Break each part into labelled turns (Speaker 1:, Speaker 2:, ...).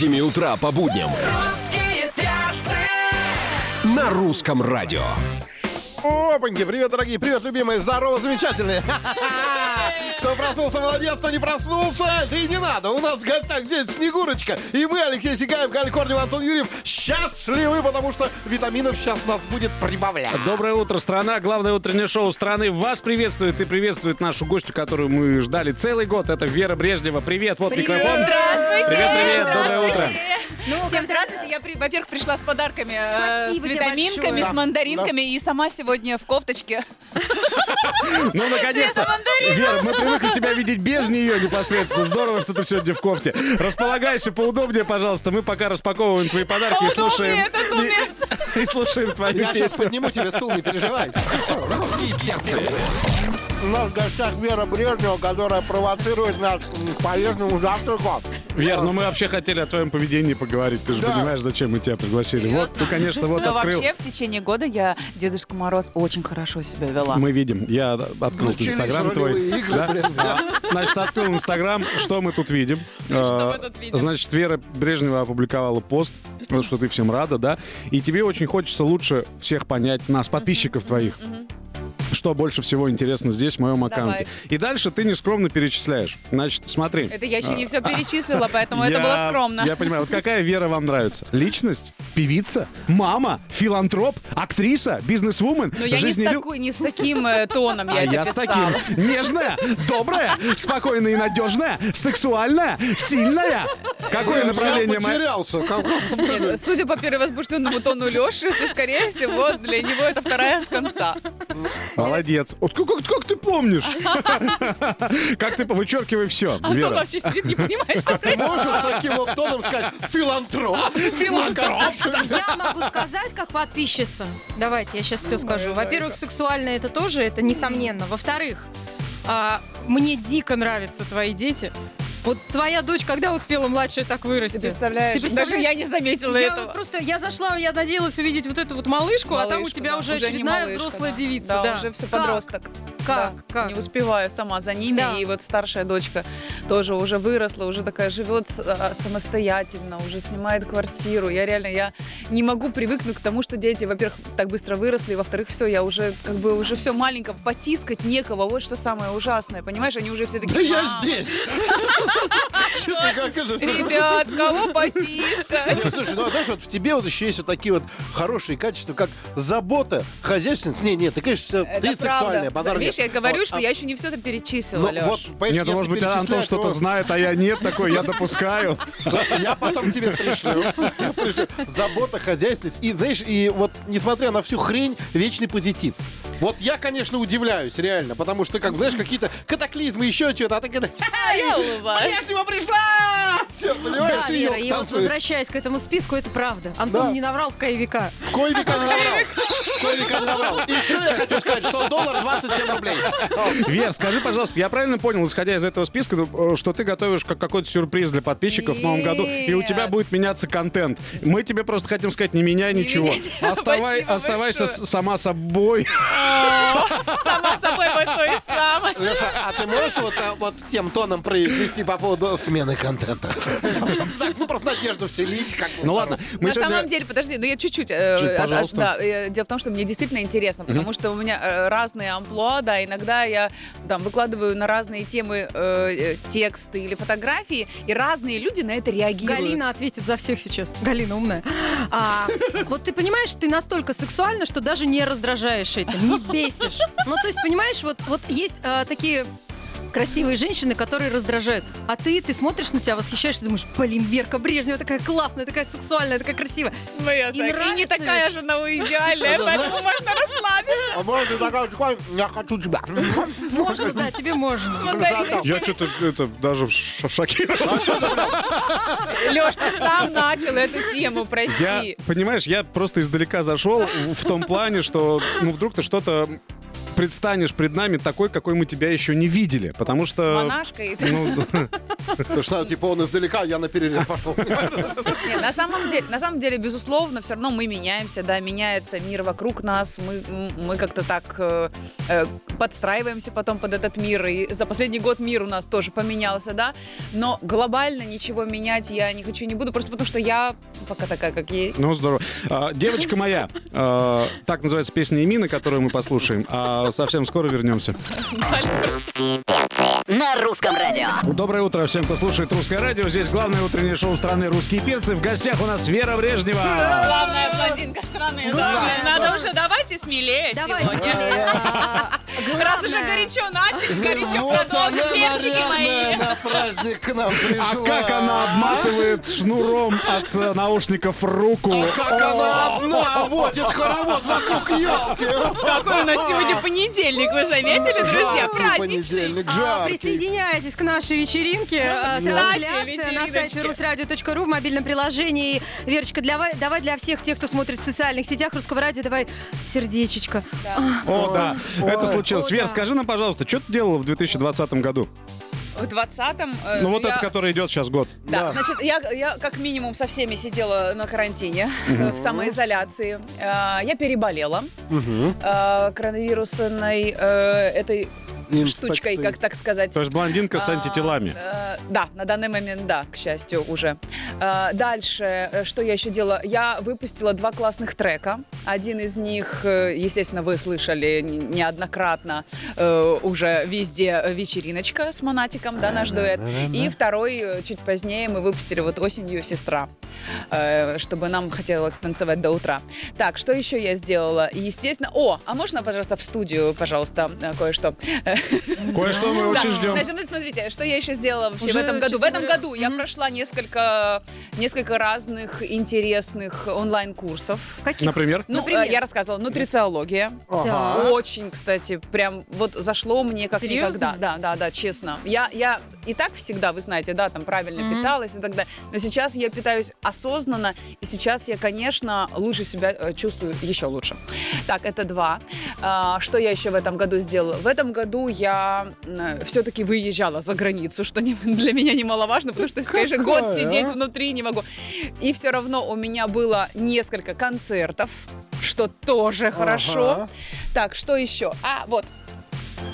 Speaker 1: 7 утра по будням
Speaker 2: Русские перцы!
Speaker 1: на русском радио.
Speaker 3: Опаньки, привет, дорогие, привет, любимые, здорово, замечательные. Кто проснулся, молодец, кто не проснулся, да и не надо. У нас в гостях здесь Снегурочка. И мы, Алексей Сигаев, Галь Корнев, Антон Юрьев, счастливы, потому что витаминов сейчас нас будет прибавлять.
Speaker 4: Доброе утро, страна. Главное утреннее шоу страны вас приветствует и приветствует нашу гостью, которую мы ждали целый год. Это Вера Брежнева. Привет, вот микрофон.
Speaker 5: Здравствуйте!
Speaker 4: Привет, привет, доброе утро.
Speaker 5: Всем здравствуйте. Я, при- во-первых, пришла с подарками, э, с
Speaker 6: Спасибо тебе
Speaker 5: витаминками,
Speaker 6: большое.
Speaker 5: с мандаринками и сама сегодня в кофточке.
Speaker 4: Ну, наконец-то. Вера, мы привыкли тебя видеть без нее непосредственно. Здорово, что ты сегодня в кофте. Располагайся поудобнее, пожалуйста. Мы пока распаковываем твои подарки и слушаем.
Speaker 5: Поудобнее, это то место.
Speaker 4: И слушаем твою
Speaker 3: Я сейчас
Speaker 4: песню.
Speaker 3: подниму тебе стул, не переживай.
Speaker 1: Русские перцы.
Speaker 3: У нас в гостях Вера Брежнева, которая провоцирует нас к полезному завтраку.
Speaker 4: Вер, ну мы вообще хотели о твоем поведении поговорить. Ты же
Speaker 3: Да.
Speaker 4: понимаешь, зачем мы тебя пригласили. Вот ты, конечно, вот
Speaker 5: Но
Speaker 4: открыл.
Speaker 5: вообще в течение года я, Дедушка Мороз, очень хорошо себя вела.
Speaker 4: Мы видим. Я открыл
Speaker 3: Начались
Speaker 4: Инстаграм твой.
Speaker 3: игры,
Speaker 4: Да?
Speaker 3: блин, да.
Speaker 4: Значит, открыл Инстаграм. Что мы тут видим?
Speaker 5: Что мы
Speaker 4: Э,
Speaker 5: тут видим?
Speaker 4: Значит, Вера Брежнева опубликовала пост, вот что ты всем рада, да? И тебе очень хочется лучше всех понять, нас, подписчиков твоих. Что больше всего интересно здесь, в моем аккаунте. И дальше ты нескромно перечисляешь. Значит, смотри.
Speaker 5: Это я еще не все перечислила, поэтому это
Speaker 4: Я-
Speaker 5: было скромно.
Speaker 4: Я понимаю. Вот какая Вера вам нравится? Личность? Певица? Мама? Филантроп? Актриса? Бизнесвумен?
Speaker 5: Но я не с,
Speaker 4: жизнелю-
Speaker 5: такой, не с таким э, тоном я
Speaker 4: а
Speaker 5: это
Speaker 4: я с таким. Нежная, добрая, спокойная и надежная, сексуальная, сильная. Какое направление?
Speaker 3: Я потерялся.
Speaker 5: Судя по перевозбужденному тону Леши, то, скорее всего, для него это вторая с конца.
Speaker 4: Молодец. Вот как, как- как ты помнишь? Как ты вычеркивай все,
Speaker 5: А то
Speaker 4: Вера.
Speaker 5: вообще сидит, не понимает, что
Speaker 3: Ты можешь с таким вот тоном сказать филантроп? Филантроп?
Speaker 6: Я могу сказать, как подписчица. Давайте, я сейчас все скажу. Во-первых, сексуально это тоже, это несомненно. Во-вторых, а, мне дико нравятся твои дети. Вот твоя дочь когда успела младшая так вырасти?
Speaker 5: Ты представляешь?
Speaker 6: Ты представляешь?
Speaker 5: Даже я не заметила
Speaker 6: Я
Speaker 5: этого.
Speaker 6: вот просто, я зашла, я надеялась увидеть вот эту вот малышку, а там у
Speaker 5: Малышку,
Speaker 6: тебя
Speaker 5: да.
Speaker 6: уже,
Speaker 5: не
Speaker 6: очередная
Speaker 5: малышка,
Speaker 6: взрослая
Speaker 5: да.
Speaker 6: девица.
Speaker 5: Да,
Speaker 6: Да,
Speaker 5: уже все
Speaker 6: Как?
Speaker 5: подросток.
Speaker 6: Как?
Speaker 5: Да,
Speaker 6: Как?
Speaker 5: Не успеваю сама за ними.
Speaker 6: Да.
Speaker 5: И вот старшая дочка тоже уже выросла, уже такая живет а, самостоятельно, уже снимает квартиру. Я реально, я не могу привыкнуть к тому, что дети, во-первых, так быстро выросли, во-вторых, все, я уже как бы уже все маленько, потискать некого. Вот что самое ужасное, понимаешь? Они уже все
Speaker 3: Да
Speaker 5: такие,
Speaker 3: я
Speaker 5: «Мам,
Speaker 3: здесь.
Speaker 5: Ребят, кого потискать?
Speaker 3: Ну, Слушай, ну а знаешь, вот в тебе вот еще есть вот такие вот хорошие качества, как забота, хозяйственность. Не, нет, ты, конечно, ты сексуальная, базар
Speaker 5: Видишь, я говорю, что
Speaker 3: а-
Speaker 5: я еще не все это перечислила,
Speaker 3: Ну
Speaker 5: Леш.
Speaker 4: Нет, может быть, Антон что-то
Speaker 3: то-
Speaker 4: знает, а я нет такой, я допускаю.
Speaker 3: Я потом тебе пришлю. Забота, хозяйственность. И, знаешь, и вот, несмотря на всю хрень, вечный позитив. Вот я, конечно, удивляюсь, реально, потому что, как, знаешь, какие-то катаклизмы, еще что-то, а ты когда...
Speaker 5: А я улыбаюсь.
Speaker 3: Я с него пришла! Все, понимаешь,
Speaker 6: Да, Вера, и вот возвращаясь к этому списку, это правда. Антон
Speaker 3: Да.
Speaker 6: не наврал в кай века.
Speaker 3: В кой века не наврал. В кой века не наврал. И еще я хочу сказать, что доллар 27 рублей.
Speaker 4: Вер, скажи, пожалуйста, я правильно понял, исходя из этого списка, ну, что ты готовишь как какой-то сюрприз для подписчиков в новом году, и у тебя будет меняться контент. Мы тебе просто хотим сказать, не меняй ничего. оставайся сама собой.
Speaker 5: Сама собой вот той самой.
Speaker 3: Леша, а ты можешь вот, а, вот тем тоном произнести по поводу смены контента? Так, ну просто надежду вселить. Как
Speaker 4: Ну ладно, мы
Speaker 5: На
Speaker 4: сегодня...
Speaker 5: самом деле, подожди, ну я чуть-чуть. э, э, дело в том, что мне действительно интересно, потому что у меня э, разные амплуа, да, иногда я там выкладываю на разные темы э, э, тексты или фотографии, и разные люди на это реагируют.
Speaker 6: Галина ответит за всех сейчас. Галина умная. А, вот ты понимаешь, ты настолько сексуальна, что даже не раздражаешь этим, не бесишь. Ну, то есть, понимаешь, вот, вот есть а, такие красивые женщины, которые раздражают. А ты, ты смотришь на тебя, восхищаешься, думаешь, блин, Верка Брежнева такая классная, такая сексуальная, такая красивая.
Speaker 5: Моя
Speaker 6: И
Speaker 5: Зак, и, не такая
Speaker 6: ведь.
Speaker 5: же, но идеальная, поэтому можно расслабиться.
Speaker 3: А ты такая, я хочу тебя.
Speaker 6: Можно, да, тебе можно.
Speaker 4: Я что-то это, даже ш- шокирован.
Speaker 5: Леш, ты сам начал эту тему,
Speaker 4: Я,
Speaker 5: прости.
Speaker 4: понимаешь, я просто издалека зашел в том плане, что ну вдруг ты что-то предстанешь пред нами такой, какой мы тебя еще не видели. Потому что...
Speaker 5: Монашкой.
Speaker 4: Ну,
Speaker 3: То что, типа, он издалека, я на перерыв пошел.
Speaker 5: Нет, на самом деле, на самом деле, безусловно, все равно мы меняемся, да, меняется мир вокруг нас, мы, мы как-то так э, э, подстраиваемся потом под этот мир, и за последний год мир у нас тоже поменялся, да, но глобально ничего менять я не хочу, не буду, просто потому что я пока такая, как есть.
Speaker 4: ну, здорово. А, девочка моя. а, так называется песня Эмины, которую мы послушаем. А совсем скоро вернемся.
Speaker 2: На русском радио.
Speaker 4: Доброе утро всем, кто слушает русское радио. Здесь главное утреннее шоу страны «Русские перцы». В гостях у нас Вера Брежнева.
Speaker 5: Главная блондинка страны, да. Надо уже давайте смелее сегодня.
Speaker 6: А,
Speaker 5: Раз уже горячо начали, горячо
Speaker 3: Вот
Speaker 5: продолжим,
Speaker 3: она,
Speaker 5: перчики мои.
Speaker 3: на праздник к нам
Speaker 4: А
Speaker 3: пришла.
Speaker 4: как она обматывает шнуром от э, наушников руку.
Speaker 3: Как она одна водит хоровод вокруг елки.
Speaker 5: Какой у нас сегодня понедельник, вы заметили, друзья? Праздничный.
Speaker 3: понедельник,
Speaker 6: А,
Speaker 3: жаркий.
Speaker 6: Присоединяйтесь к нашей вечеринке. А,
Speaker 5: Кстати,
Speaker 6: Трансляция на сайте русрадио.ру в мобильном приложении. Верочка, давай, давай для всех тех, кто смотрит в социальных сетях русского радио, давай сердечечко.
Speaker 4: О, да, это случилось.
Speaker 6: О,
Speaker 4: Вер,
Speaker 6: да.
Speaker 4: скажи нам, пожалуйста, что ты делала в 2020 году?
Speaker 5: В 20-м... э,
Speaker 4: Ну вот
Speaker 5: я-
Speaker 4: это, который идет сейчас год.
Speaker 5: Да, значит, я, я как минимум со всеми сидела на карантине, э, в самоизоляции. Э, Я переболела э, коронавирусной э, этой штучкой, как так сказать.
Speaker 4: То есть блондинка с
Speaker 5: А,
Speaker 4: антителами.
Speaker 5: э, Да, на данный момент, да, к счастью, уже. Э, Дальше, э, что я еще делала? Я выпустила два классных трека. Один из них, естественно, вы слышали неоднократно э, уже везде вечериночка с Монатиком, да, наш дуэт. И второй, чуть позднее, мы выпустили вот осенью «Сестра», э, чтобы нам хотелось танцевать до утра. Так, что еще я сделала? Естественно, о, а можно, пожалуйста, в студию, пожалуйста, кое-что?
Speaker 4: Кое-что мы очень ждем.
Speaker 5: Значит, ну, смотрите, что я еще сделала вообще в этом году. В этом году я прошла несколько, несколько разных интересных онлайн-курсов.
Speaker 6: Каких?
Speaker 4: Например?
Speaker 5: Ну, э, я рассказывала, нутрициология. Очень, кстати, прям вот зашло мне как
Speaker 6: Серьезно?
Speaker 5: никогда. Да, да, да, честно. Я, я и так всегда, вы знаете, да, там правильно питалась и так далее. Но сейчас я питаюсь осознанно, и сейчас я, конечно, лучше себя э, чувствую еще лучше. Так, это два. А, что я еще в этом году сделала? В этом году я все-таки выезжала за границу, что для меня немаловажно, потому что, конечно, год
Speaker 3: Какая,
Speaker 5: сидеть
Speaker 3: а?
Speaker 5: внутри не могу. И все равно у меня было несколько концертов, что тоже хорошо. Так, что еще? А, вот,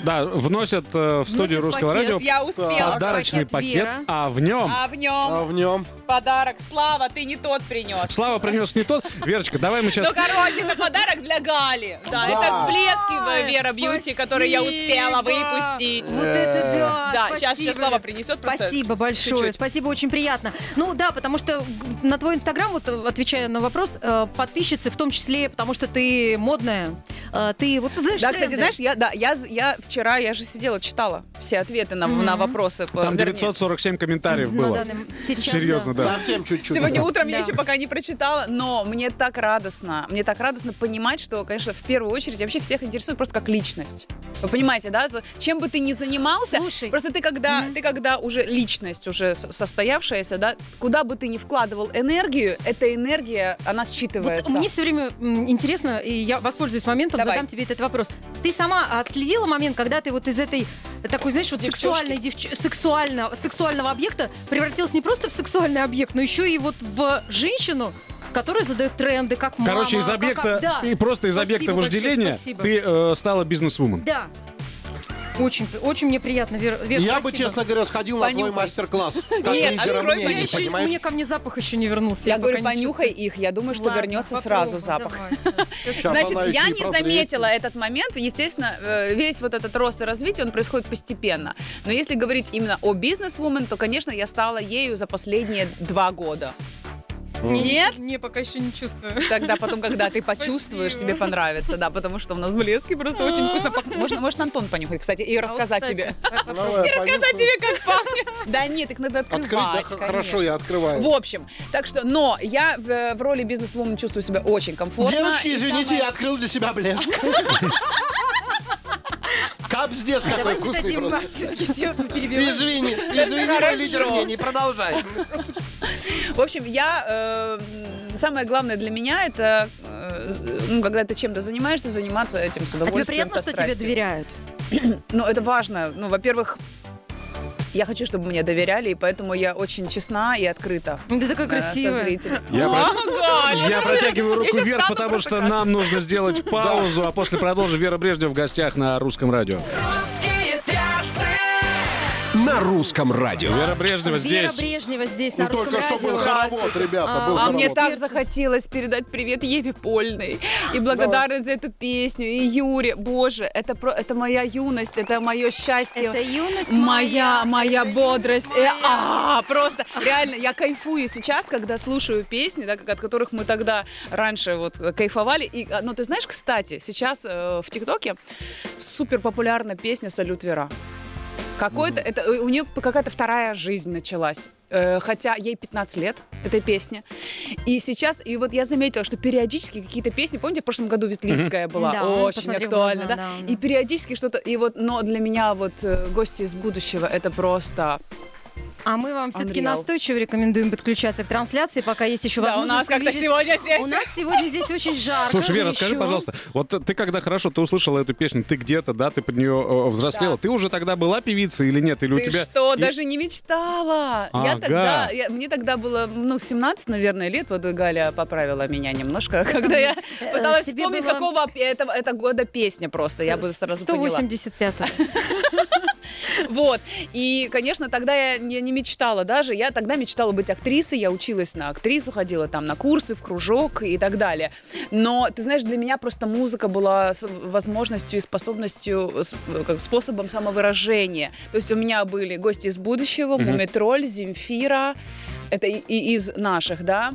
Speaker 4: Да, вносят э, в студию
Speaker 6: Вносят
Speaker 4: русского
Speaker 6: пакет.
Speaker 4: радио
Speaker 5: я успела.
Speaker 4: подарочный
Speaker 6: пакет
Speaker 4: пакет,
Speaker 6: Вера.
Speaker 4: а в нем...
Speaker 5: А в
Speaker 3: А
Speaker 5: нем
Speaker 3: в нем
Speaker 5: подарок. Слава, ты не тот принес.
Speaker 4: Слава принес не тот. Верочка, давай мы сейчас...
Speaker 5: Ну, короче, это подарок для Гали. Да, это блески Вера Бьюти, которые я успела
Speaker 6: спасибо.
Speaker 5: выпустить.
Speaker 6: Вот это да!
Speaker 5: Да,
Speaker 6: спасибо,
Speaker 5: сейчас, сейчас Слава принесет просто.
Speaker 6: Спасибо большое,
Speaker 5: чуть-чуть.
Speaker 6: спасибо, очень приятно. Ну да, потому что на твой инстаграм, вот э, отвечая на вопрос, э, подписчицы в том числе, потому что ты модная, э, ты вот ты знаешь
Speaker 5: Да, кстати,
Speaker 6: тренды.
Speaker 5: знаешь, я, да, я, я вчера, я же сидела, читала все ответы на, на вопросы.
Speaker 4: Там
Speaker 5: вернее,
Speaker 4: 947 комментариев
Speaker 6: На
Speaker 4: было.
Speaker 6: данный- сейчас,
Speaker 4: Серьезно, да.
Speaker 3: совсем чуть-чуть.
Speaker 5: Сегодня утром я
Speaker 6: Да.
Speaker 5: еще пока не прочитала, но мне так радостно. Мне так радостно понимать, что, конечно, в первую очередь вообще всех интересует просто как личность. Вы понимаете, да? Чем бы ты ни занимался,
Speaker 6: Слушай.
Speaker 5: просто ты когда, ты когда уже личность, уже состоявшаяся, да, куда бы ты ни вкладывал энергию, эта энергия, она считывается.
Speaker 6: Вот мне все время интересно, и я воспользуюсь моментом,
Speaker 5: Давай.
Speaker 6: задам тебе этот вопрос. Ты сама отследила момент, когда ты вот из этой такой, знаешь, вот
Speaker 5: Девчушки.
Speaker 6: сексуальной девч- сексуально, сексуального объекта превратилась не просто в сексуальный объект, но еще и вот в женщину, которая задает тренды, как мама.
Speaker 4: Короче, из
Speaker 6: как-
Speaker 4: объекта
Speaker 6: да.
Speaker 4: и просто из
Speaker 6: Спасибо
Speaker 4: объекта
Speaker 6: большое,
Speaker 4: вожделения
Speaker 6: спасибо.
Speaker 4: ты э, стала бизнес-вумен.
Speaker 6: Да. Очень, очень мне приятно, Вер, Вер,
Speaker 3: Я бы,
Speaker 6: спасибо.
Speaker 3: честно говоря, сходил на твой
Speaker 5: Понюхай.
Speaker 3: мастер-класс. Как
Speaker 5: Нет,
Speaker 3: лидера
Speaker 5: открой,
Speaker 3: мнений,
Speaker 6: Я еще-
Speaker 3: понимаешь?
Speaker 6: мне ко мне запах еще не вернулся.
Speaker 5: Я, говорю,
Speaker 6: пока не
Speaker 5: понюхай
Speaker 6: чувствую.
Speaker 5: их, я думаю, что
Speaker 6: Ладно,
Speaker 5: вернется
Speaker 6: попробуй,
Speaker 5: сразу запах.
Speaker 6: давай.
Speaker 3: Сейчас
Speaker 5: Значит,
Speaker 3: она еще
Speaker 5: я
Speaker 3: и
Speaker 5: не
Speaker 3: прозреет.
Speaker 5: заметила этот момент. Естественно, э, весь вот этот рост и развитие, он происходит постепенно. Но если говорить именно о бизнес-вумен, то, конечно, я стала ею за последние два года. Нет?
Speaker 6: Не, пока еще не чувствую.
Speaker 5: Тогда потом, когда ты почувствуешь, тебе понравится, да, потому что у нас блески просто очень вкусно пах- Можно, может, Антон понюхать, кстати, и рассказать
Speaker 6: А вот,
Speaker 5: тебе.
Speaker 3: Давай,
Speaker 5: Рассказать
Speaker 3: понюхаю.
Speaker 5: тебе, как пахнет. Да нет, их надо
Speaker 3: Открыть,
Speaker 5: открывать.
Speaker 3: да,
Speaker 5: конечно.
Speaker 3: хорошо, я открываю.
Speaker 5: В общем, так что, но я в, в роли бизнес-вумен чувствую себя очень комфортно.
Speaker 3: Девочки,
Speaker 5: И
Speaker 3: извините,
Speaker 5: самое-
Speaker 3: я открыл для себя блеск. Капздец какой
Speaker 6: Давайте
Speaker 3: вкусный
Speaker 6: дадим
Speaker 3: просто.
Speaker 6: артистке.
Speaker 3: Извини, извини, мой лидер мнений, продолжай.
Speaker 5: В общем, я... э, самое главное для меня это э, ну, когда ты чем-то занимаешься, заниматься этим с
Speaker 6: А тебе
Speaker 5: удовольствием,
Speaker 6: приятно,
Speaker 5: со
Speaker 6: что тебе
Speaker 5: страстью.
Speaker 6: доверяют?
Speaker 5: Ну, это важно. Ну, во-первых, я хочу, чтобы мне доверяли, и поэтому я очень честна и открыта.
Speaker 6: Ну, Ты такой
Speaker 5: э, со
Speaker 6: красивый.
Speaker 5: зрителем.
Speaker 4: Я,
Speaker 5: О,
Speaker 4: про-
Speaker 5: Галя,
Speaker 4: я протягиваю руку
Speaker 5: щас
Speaker 4: вверх,
Speaker 5: стану
Speaker 4: потому
Speaker 5: просто
Speaker 4: что нам нужно сделать паузу, а после продолжим Вера Брежнева в гостях на русском радио.
Speaker 1: На русском радио.
Speaker 4: Вера Брежнева
Speaker 6: Вера
Speaker 4: здесь.
Speaker 6: Брежнева здесь,
Speaker 3: Ну
Speaker 6: на русском
Speaker 3: только что
Speaker 6: радио.
Speaker 3: был хоровод, ребята,
Speaker 6: А,
Speaker 3: был
Speaker 5: А мне
Speaker 3: хоровод.
Speaker 5: так захотелось передать привет Еве Польной и благодарность за эту песню и Юре. Боже, это про, это моя юность, это мое счастье.
Speaker 6: Это юность
Speaker 5: моя,
Speaker 6: моя,
Speaker 5: моя
Speaker 6: это
Speaker 5: бодрость.
Speaker 6: юность
Speaker 5: Э, а, просто реально, я кайфую сейчас, когда слушаю песни, да, как- от которых мы тогда раньше вот кайфовали. И, а, ну, ты знаешь, кстати, сейчас э, в ТикТоке супер популярна песня «Салют Вера». Какой-то, это, э, у нее какая-то вторая жизнь началась. Э, Хотя ей 15 лет, этой песне. И сейчас, и вот я заметила, что периодически какие-то песни, помните, в прошлом году Ветлицкая была
Speaker 6: Да,
Speaker 5: очень
Speaker 6: «Посмотри в
Speaker 5: актуальна,
Speaker 6: глаза»,
Speaker 5: да?
Speaker 6: да,
Speaker 5: И периодически что-то, и вот, но для меня вот э, гости из будущего это просто.
Speaker 6: А мы вам все-таки настойчиво рекомендуем подключаться к трансляции, пока есть еще
Speaker 5: Да, у
Speaker 6: возможность.
Speaker 5: нас как-то сегодня здесь.
Speaker 6: У нас сегодня здесь очень жарко.
Speaker 4: Слушай, Вера, скажи, пожалуйста, вот ты когда хорошо, ты услышала эту песню, ты где-то, да, ты под нее э, взрослела,
Speaker 5: Да.
Speaker 4: ты уже тогда была певицей или нет? Или у тебя...
Speaker 5: что,
Speaker 4: и-
Speaker 5: даже не мечтала? Я
Speaker 4: Ага.
Speaker 5: тогда, я- мне тогда было, ну, 17, наверное, лет. Вот Галя поправила меня немножко, когда я пыталась
Speaker 6: тебе
Speaker 5: вспомнить,
Speaker 6: было-
Speaker 5: какого этого это года песня просто. Я бы сразу поняла.
Speaker 6: 185
Speaker 5: Вот. И, конечно, тогда я не, не мечтала даже. Я тогда мечтала быть актрисой. Я училась на актрису, ходила там на курсы, в кружок и так далее. Но, ты знаешь, для меня просто музыка была возможностью и способностью, как способом самовыражения. То есть у меня были гости из будущего, Мумитроль, Земфира. Это и, и из наших, да.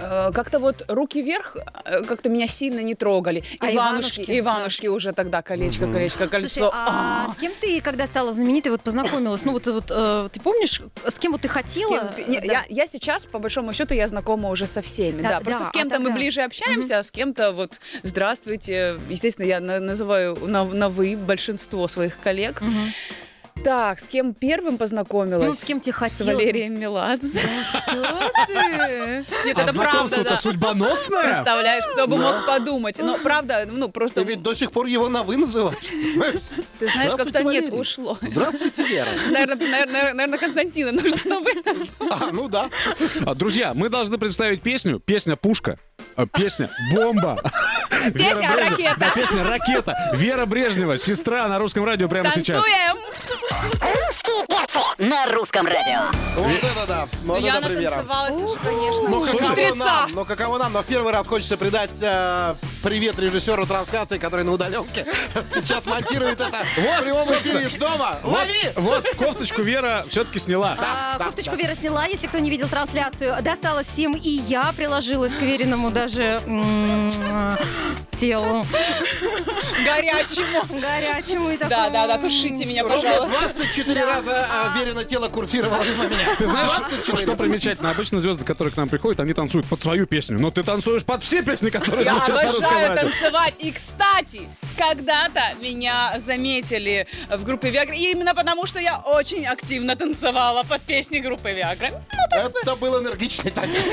Speaker 5: Э, Как-то вот руки вверх э, как-то меня сильно не трогали.
Speaker 6: А
Speaker 5: Иванушки,
Speaker 6: Иванушки?
Speaker 5: Иванушки уже тогда колечко, колечко, кольцо.
Speaker 6: Слушай, а с кем ты, когда стала знаменитой, вот познакомилась? Ну вот, вот э, ты помнишь, с кем вот ты
Speaker 5: С
Speaker 6: хотела?
Speaker 5: кем- не,
Speaker 6: Да.
Speaker 5: я, я сейчас, по большому счету, я знакома уже со всеми.
Speaker 6: Да,
Speaker 5: Да, просто
Speaker 6: да,
Speaker 5: с кем-то
Speaker 6: а
Speaker 5: мы ближе общаемся, а с кем-то вот здравствуйте. Естественно, я на- называю на, на вы большинство своих коллег.
Speaker 6: Мгм.
Speaker 5: Так, с кем первым познакомилась?
Speaker 6: Ну, с кем тебе
Speaker 5: С
Speaker 6: хотелось?
Speaker 5: Валерием Меладзе.
Speaker 6: Что ты?
Speaker 5: Нет,
Speaker 4: А
Speaker 5: это правда, да.
Speaker 4: судьбоносное?
Speaker 5: Представляешь, кто бы мог подумать. Но правда, ну просто,
Speaker 3: Ты ведь до сих пор его на «вы» называешь.
Speaker 5: ты знаешь, как-то нет, ушло.
Speaker 3: Здравствуйте, Вера.
Speaker 5: Наверное, наверное, Константина нужно на «вы».
Speaker 3: А, ну да.
Speaker 4: А, Друзья, мы должны представить песню. Песня «Пушка». А, Песня «Бомба».
Speaker 5: Песня
Speaker 4: Брежнева-
Speaker 5: «Ракета».
Speaker 4: Да, песня «Ракета». Вера Брежнева, сестра на русском радио прямо сейчас.
Speaker 5: Танцуем!
Speaker 7: На русском радио.
Speaker 3: Вот это да. Вот
Speaker 5: Я
Speaker 3: это
Speaker 5: натанцевалась уже, конечно.
Speaker 3: Ну каково
Speaker 5: Утреца.
Speaker 3: нам, ну каково нам, но в первый раз хочется придать э, привет режиссеру трансляции, который на удаленке сейчас монтирует это в прямом эфире из дома. Лови!
Speaker 4: Вот, кофточку Вера все-таки сняла.
Speaker 6: А,
Speaker 3: да,
Speaker 6: кофточку
Speaker 3: да.
Speaker 6: Вера сняла, если кто не видел трансляцию. Досталось всем, и я приложилась к Вериному даже телу
Speaker 5: Горячему.
Speaker 6: горячему и такому.
Speaker 5: Да, да, да, тушите меня, пожалуйста.
Speaker 3: 24 раза а, Верина тело курсировало мимо меня.
Speaker 4: Ты знаешь,
Speaker 3: 24.
Speaker 4: что примечательно? Обычно звезды, которые к нам приходят, они танцуют под свою песню. Но ты танцуешь под все песни, которые звучат на русском
Speaker 5: обожаю танцевать. И, кстати, когда-то меня заметили в группе Виагра. Именно потому, что я очень активно танцевала под песни группы Виагра.
Speaker 3: Это был энергичный танец.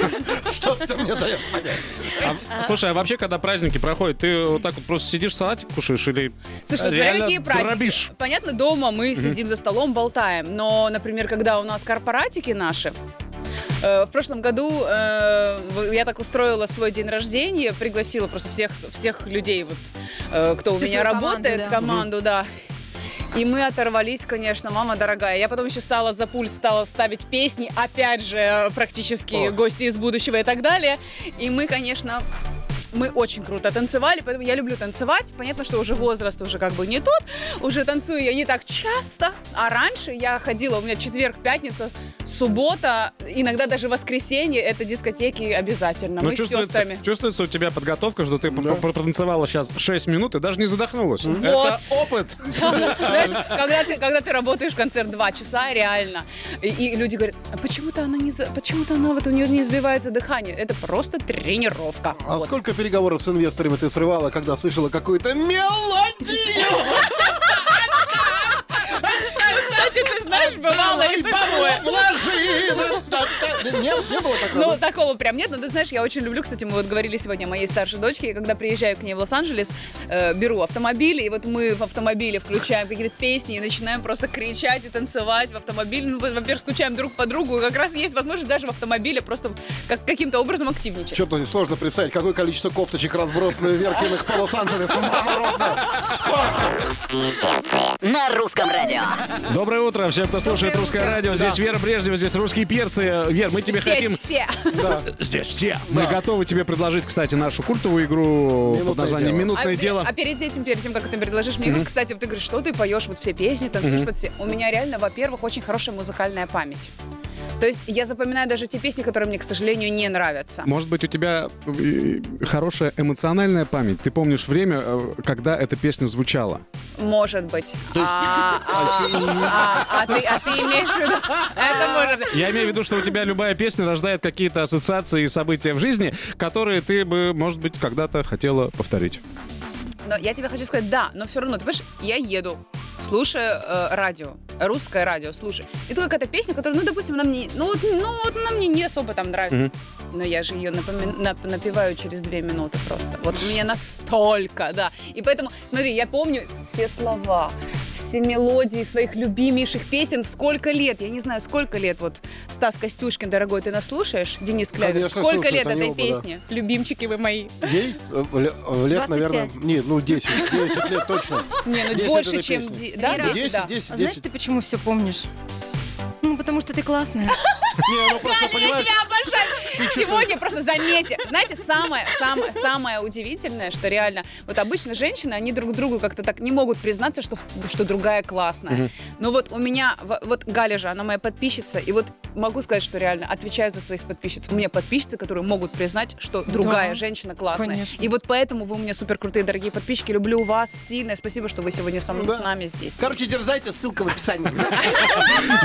Speaker 3: Что ты мне даешь понять?
Speaker 4: А, слушай, а вообще, когда праздники проходят, ты вот так вот просто сидишь, салатик кушаешь или
Speaker 5: Слушай, смотря
Speaker 4: реально
Speaker 5: какие праздники.
Speaker 4: дробишь?
Speaker 5: Понятно, дома мы сидим за столом, болтаем. Но, например, когда у нас корпоратики наши, в прошлом году э, я так устроила свой день рождения, пригласила просто всех, всех людей, вот, э, кто у
Speaker 6: Всю
Speaker 5: меня
Speaker 6: свою команду,
Speaker 5: работает,
Speaker 6: да.
Speaker 5: команду, да. И мы оторвались, конечно, мама дорогая. Я потом еще стала за пульт, стала ставить песни, опять же, э, практически
Speaker 3: О.
Speaker 5: гости из будущего и так далее. И мы, конечно, мы очень круто танцевали, поэтому я люблю танцевать. Понятно, что уже возраст уже как бы не тот. Уже танцую я не так часто. А раньше я ходила, у меня четверг, пятница, суббота, иногда даже воскресенье. Это дискотеки обязательно.
Speaker 4: Ну,
Speaker 5: мы с
Speaker 4: чувствуется,
Speaker 5: сестрами.
Speaker 4: чувствуется у тебя подготовка, что ты
Speaker 3: Да.
Speaker 4: пр- протанцевала сейчас 6 минут и даже не задохнулась.
Speaker 5: Вот.
Speaker 4: Это опыт.
Speaker 5: Знаешь, когда ты, когда ты работаешь в концерт два часа, реально, и, и люди говорят, а почему-то она не, почему-то она вот у нее не сбивается духание. Это просто тренировка.
Speaker 3: А
Speaker 5: Вот.
Speaker 3: сколько переговоров с инвесторами ты срывала, когда слышала какую-то мелодию?
Speaker 5: Такое?
Speaker 3: вложи. Да-да. Нет, не было такого.
Speaker 5: Ну, такого прям нет, но ты знаешь, я очень люблю, кстати, мы вот говорили сегодня о моей старшей дочке, и когда приезжаю к ней в Лос-Анджелес, э, беру автомобиль, и вот мы в автомобиле включаем какие-то песни и начинаем просто кричать и танцевать в автомобиле. Ну, во-первых, скучаем друг по другу, и как раз есть возможность даже в автомобиле просто как, каким-то образом активничать.
Speaker 3: Черт, мне сложно представить, какое количество кофточек разбросано вверх их по Лос-Анджелесу.
Speaker 7: На русском радио.
Speaker 4: Доброе утро всем, кто слушает русское радио. Здесь Вера Брежнева, здесь русские перцы. Вер, мы тебе
Speaker 5: Здесь
Speaker 4: хотим...
Speaker 5: все.
Speaker 4: Здесь все. Мы готовы тебе предложить, кстати, нашу культовую игру под
Speaker 3: Минутное
Speaker 4: названием
Speaker 3: дело.
Speaker 4: «Минутное
Speaker 5: а,
Speaker 4: дело».
Speaker 5: а перед этим, перед тем, как ты предложишь мне игру, кстати, вот ты говоришь, что ты поешь, вот все песни, танцуешь под все. У меня реально, во-первых, очень хорошая музыкальная память. То есть я запоминаю даже те песни, которые мне, к сожалению, не нравятся.
Speaker 4: Может быть, у тебя э, хорошая эмоциональная память. Ты помнишь время, э, когда эта песня звучала.
Speaker 5: Может быть. А, а, а, а ты, а ты имеешь в виду? Это может быть.
Speaker 4: Я имею в виду, что у тебя любая песня рождает какие-то ассоциации и события в жизни, которые ты бы, может быть, когда-то хотела повторить.
Speaker 5: Но я тебе хочу сказать, да, но все равно, ты понимаешь, я еду, слушаю э, радио, русское радио, слушай. И тут какая-то песня, которая, ну, допустим, она мне, ну, вот, ну, вот она мне не особо там нравится. Но я же ее напоми- нап- напеваю через две минуты просто. Вот мне настолько, да. И поэтому, смотри, я помню все слова, все мелодии своих любимейших песен. Сколько лет, я не знаю, сколько лет вот Стас Костюшкин, дорогой, ты нас слушаешь? Денис Клявер,
Speaker 3: Конечно,
Speaker 5: сколько
Speaker 3: слушают
Speaker 5: лет этой
Speaker 3: оба, да.
Speaker 5: песне? Любимчики вы мои.
Speaker 3: Ей э, ле- лет,
Speaker 6: 25.
Speaker 3: наверное, не, ну 10, 10 лет точно.
Speaker 5: Не, ну
Speaker 3: 10
Speaker 5: больше, чем...
Speaker 3: песни.
Speaker 5: Да,
Speaker 6: Ира,
Speaker 5: 10,
Speaker 3: 10,
Speaker 5: да.
Speaker 3: 10,
Speaker 6: А знаешь
Speaker 3: 10.
Speaker 6: ты почему все помнишь? Ну, потому что ты классная.
Speaker 3: Не, ну просто,
Speaker 5: Я
Speaker 3: понимаешь,
Speaker 5: тебя обожаю. Сегодня просто заметьте. Знаете, самое, самое, самое удивительное, что реально, вот обычно женщины, они друг другу как-то так не могут признаться, что, что другая классная. Но вот у меня, вот Галя же, она моя подписчица, и вот могу сказать, что реально отвечаю за своих подписчиц. У меня подписчицы, которые могут признать, что другая
Speaker 6: Да,
Speaker 5: женщина классная.
Speaker 6: конечно.
Speaker 5: И вот поэтому вы у меня супер крутые, дорогие подписчики. Люблю вас сильно. Спасибо, что вы сегодня со мной,
Speaker 3: Да.
Speaker 5: с нами здесь.
Speaker 3: Короче, дерзайте, ссылка в описании.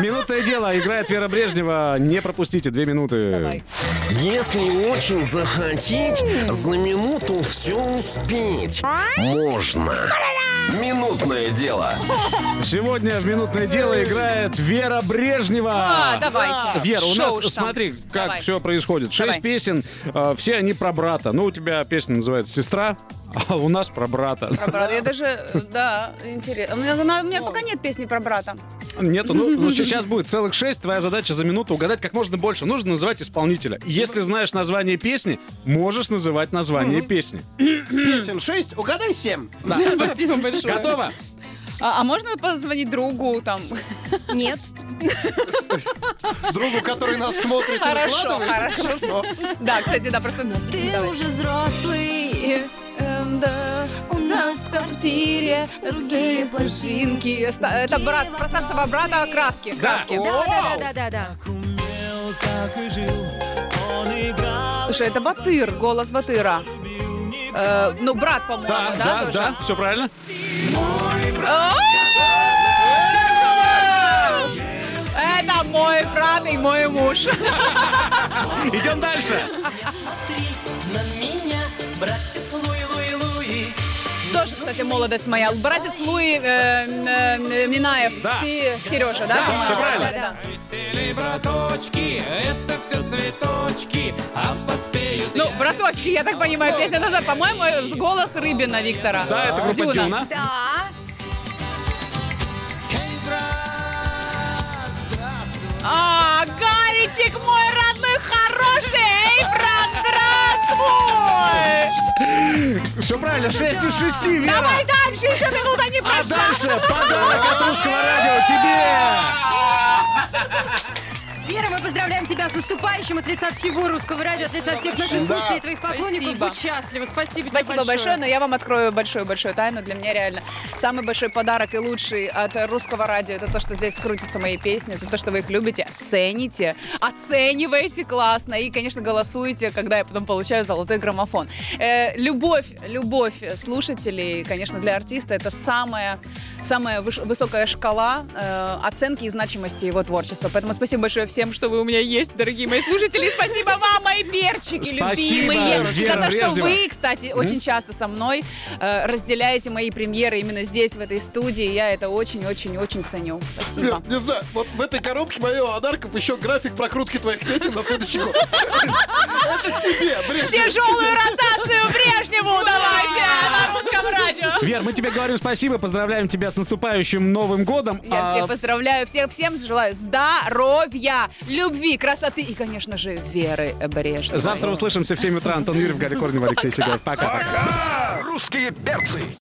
Speaker 4: Минутное дело. Играет Вера Брежнева. Не пропустите. Две минуты.
Speaker 5: Давай.
Speaker 1: Если очень захотеть, за минуту все успеть можно. Минутное дело.
Speaker 4: Сегодня в «Минутное дело» играет Вера Брежнева.
Speaker 5: А, давайте.
Speaker 4: Вера, у
Speaker 5: Шоу
Speaker 4: нас, смотри, как
Speaker 5: Давай.
Speaker 4: все происходит. Шесть
Speaker 5: Давай.
Speaker 4: песен, э, все они про брата. Ну, у тебя песня называется «Сестра», а у нас про брата.
Speaker 5: Про брата. Я даже, да, интересно. У меня, у меня пока нет песни про брата.
Speaker 4: Нету, ну, ну, сейчас будет целых шесть. Твоя задача за минуту угадать как можно больше. Нужно называть исполнителя. Если знаешь название песни, можешь называть название песни.
Speaker 3: Песен 6, угадай 7.
Speaker 5: Спасибо большое.
Speaker 4: Готово?
Speaker 5: А, а можно позвонить другу там?
Speaker 6: Нет.
Speaker 3: Другу, который нас смотрит и
Speaker 5: Хорошо, хорошо. Да, кстати, да, просто...
Speaker 6: Ты
Speaker 5: Давай.
Speaker 6: уже взрослый.
Speaker 5: Эм, да, у нас в квартире разлили снежинки. Это брат, про старшего брата краски. краски.
Speaker 6: Да, да, да, да, да.
Speaker 5: Слушай, это Батыр, голос Батыра. Э, ну, брат, по-моему,
Speaker 4: Да,
Speaker 5: да,
Speaker 4: да,
Speaker 5: тоже?
Speaker 4: да, все правильно.
Speaker 5: Это мой брат и мой муж.
Speaker 4: Идем дальше.
Speaker 5: Тоже, кстати, молодость моя. Братец Луи э, э, Минаев,
Speaker 4: Да.
Speaker 5: Си- Сережа, да? по-моему?
Speaker 4: всё правильно.
Speaker 5: Да.
Speaker 2: Весели браточки, это все цветочки, а поспеют
Speaker 5: Ну, браточки, я так понимаю, песня назад, по-моему, с голос Рыбина Виктора.
Speaker 4: Да, это группа Дюна.
Speaker 6: Да.
Speaker 5: А, Гаричек мой родной, хороший! Эй, брат, здравствуй!
Speaker 4: Все правильно, 6 из 6, Вера.
Speaker 5: Давай дальше, еще минута не
Speaker 4: А
Speaker 5: прошла.
Speaker 4: дальше подарок от русского радио тебе.
Speaker 6: Вера, мы поздравляем тебя с наступающим от лица всего русского радио, от лица всех наших
Speaker 3: Да.
Speaker 6: слушателей и твоих поклонников.
Speaker 5: Спасибо.
Speaker 6: Будь счастлива. Спасибо, тебе
Speaker 5: Спасибо большое, но я вам открою большую-большую тайну. Для меня реально самый большой подарок и лучший от русского радио это то, что здесь крутятся мои песни, за то, что вы их любите, цените, оцениваете классно и, конечно, голосуете, когда я потом получаю золотой граммофон. Э, любовь, любовь слушателей, конечно, для артиста это самая, самая высокая шкала э, оценки и значимости его творчества. Поэтому спасибо большое всем тем, что вы у меня есть, дорогие мои слушатели. Спасибо вам, перчики
Speaker 4: Спасибо,
Speaker 5: любимые.
Speaker 4: Вера
Speaker 5: За то, что
Speaker 4: Брежнева.
Speaker 5: вы, кстати, очень часто со мной э, разделяете мои премьеры именно здесь, в этой студии. Я это очень-очень-очень ценю. Спасибо.
Speaker 3: Не знаю, вот в этой коробке моего подарков еще график прокрутки твоих песен на следующий год. Это тебе, Брежнев.
Speaker 5: Тяжелую ротацию Брежневу давайте на русском радио.
Speaker 4: Вер, мы тебе говорим спасибо, поздравляем тебя с наступающим Новым годом.
Speaker 5: Я
Speaker 4: А,
Speaker 5: всех поздравляю, всем, всем желаю здоровья, любви, красоты и, конечно же, веры Брежневой.
Speaker 4: Завтра услышимся в 7 утра. Антон Юрьев, Гарри Корнева, Алексей Сигаев. Пока-пока.
Speaker 1: Русские перцы.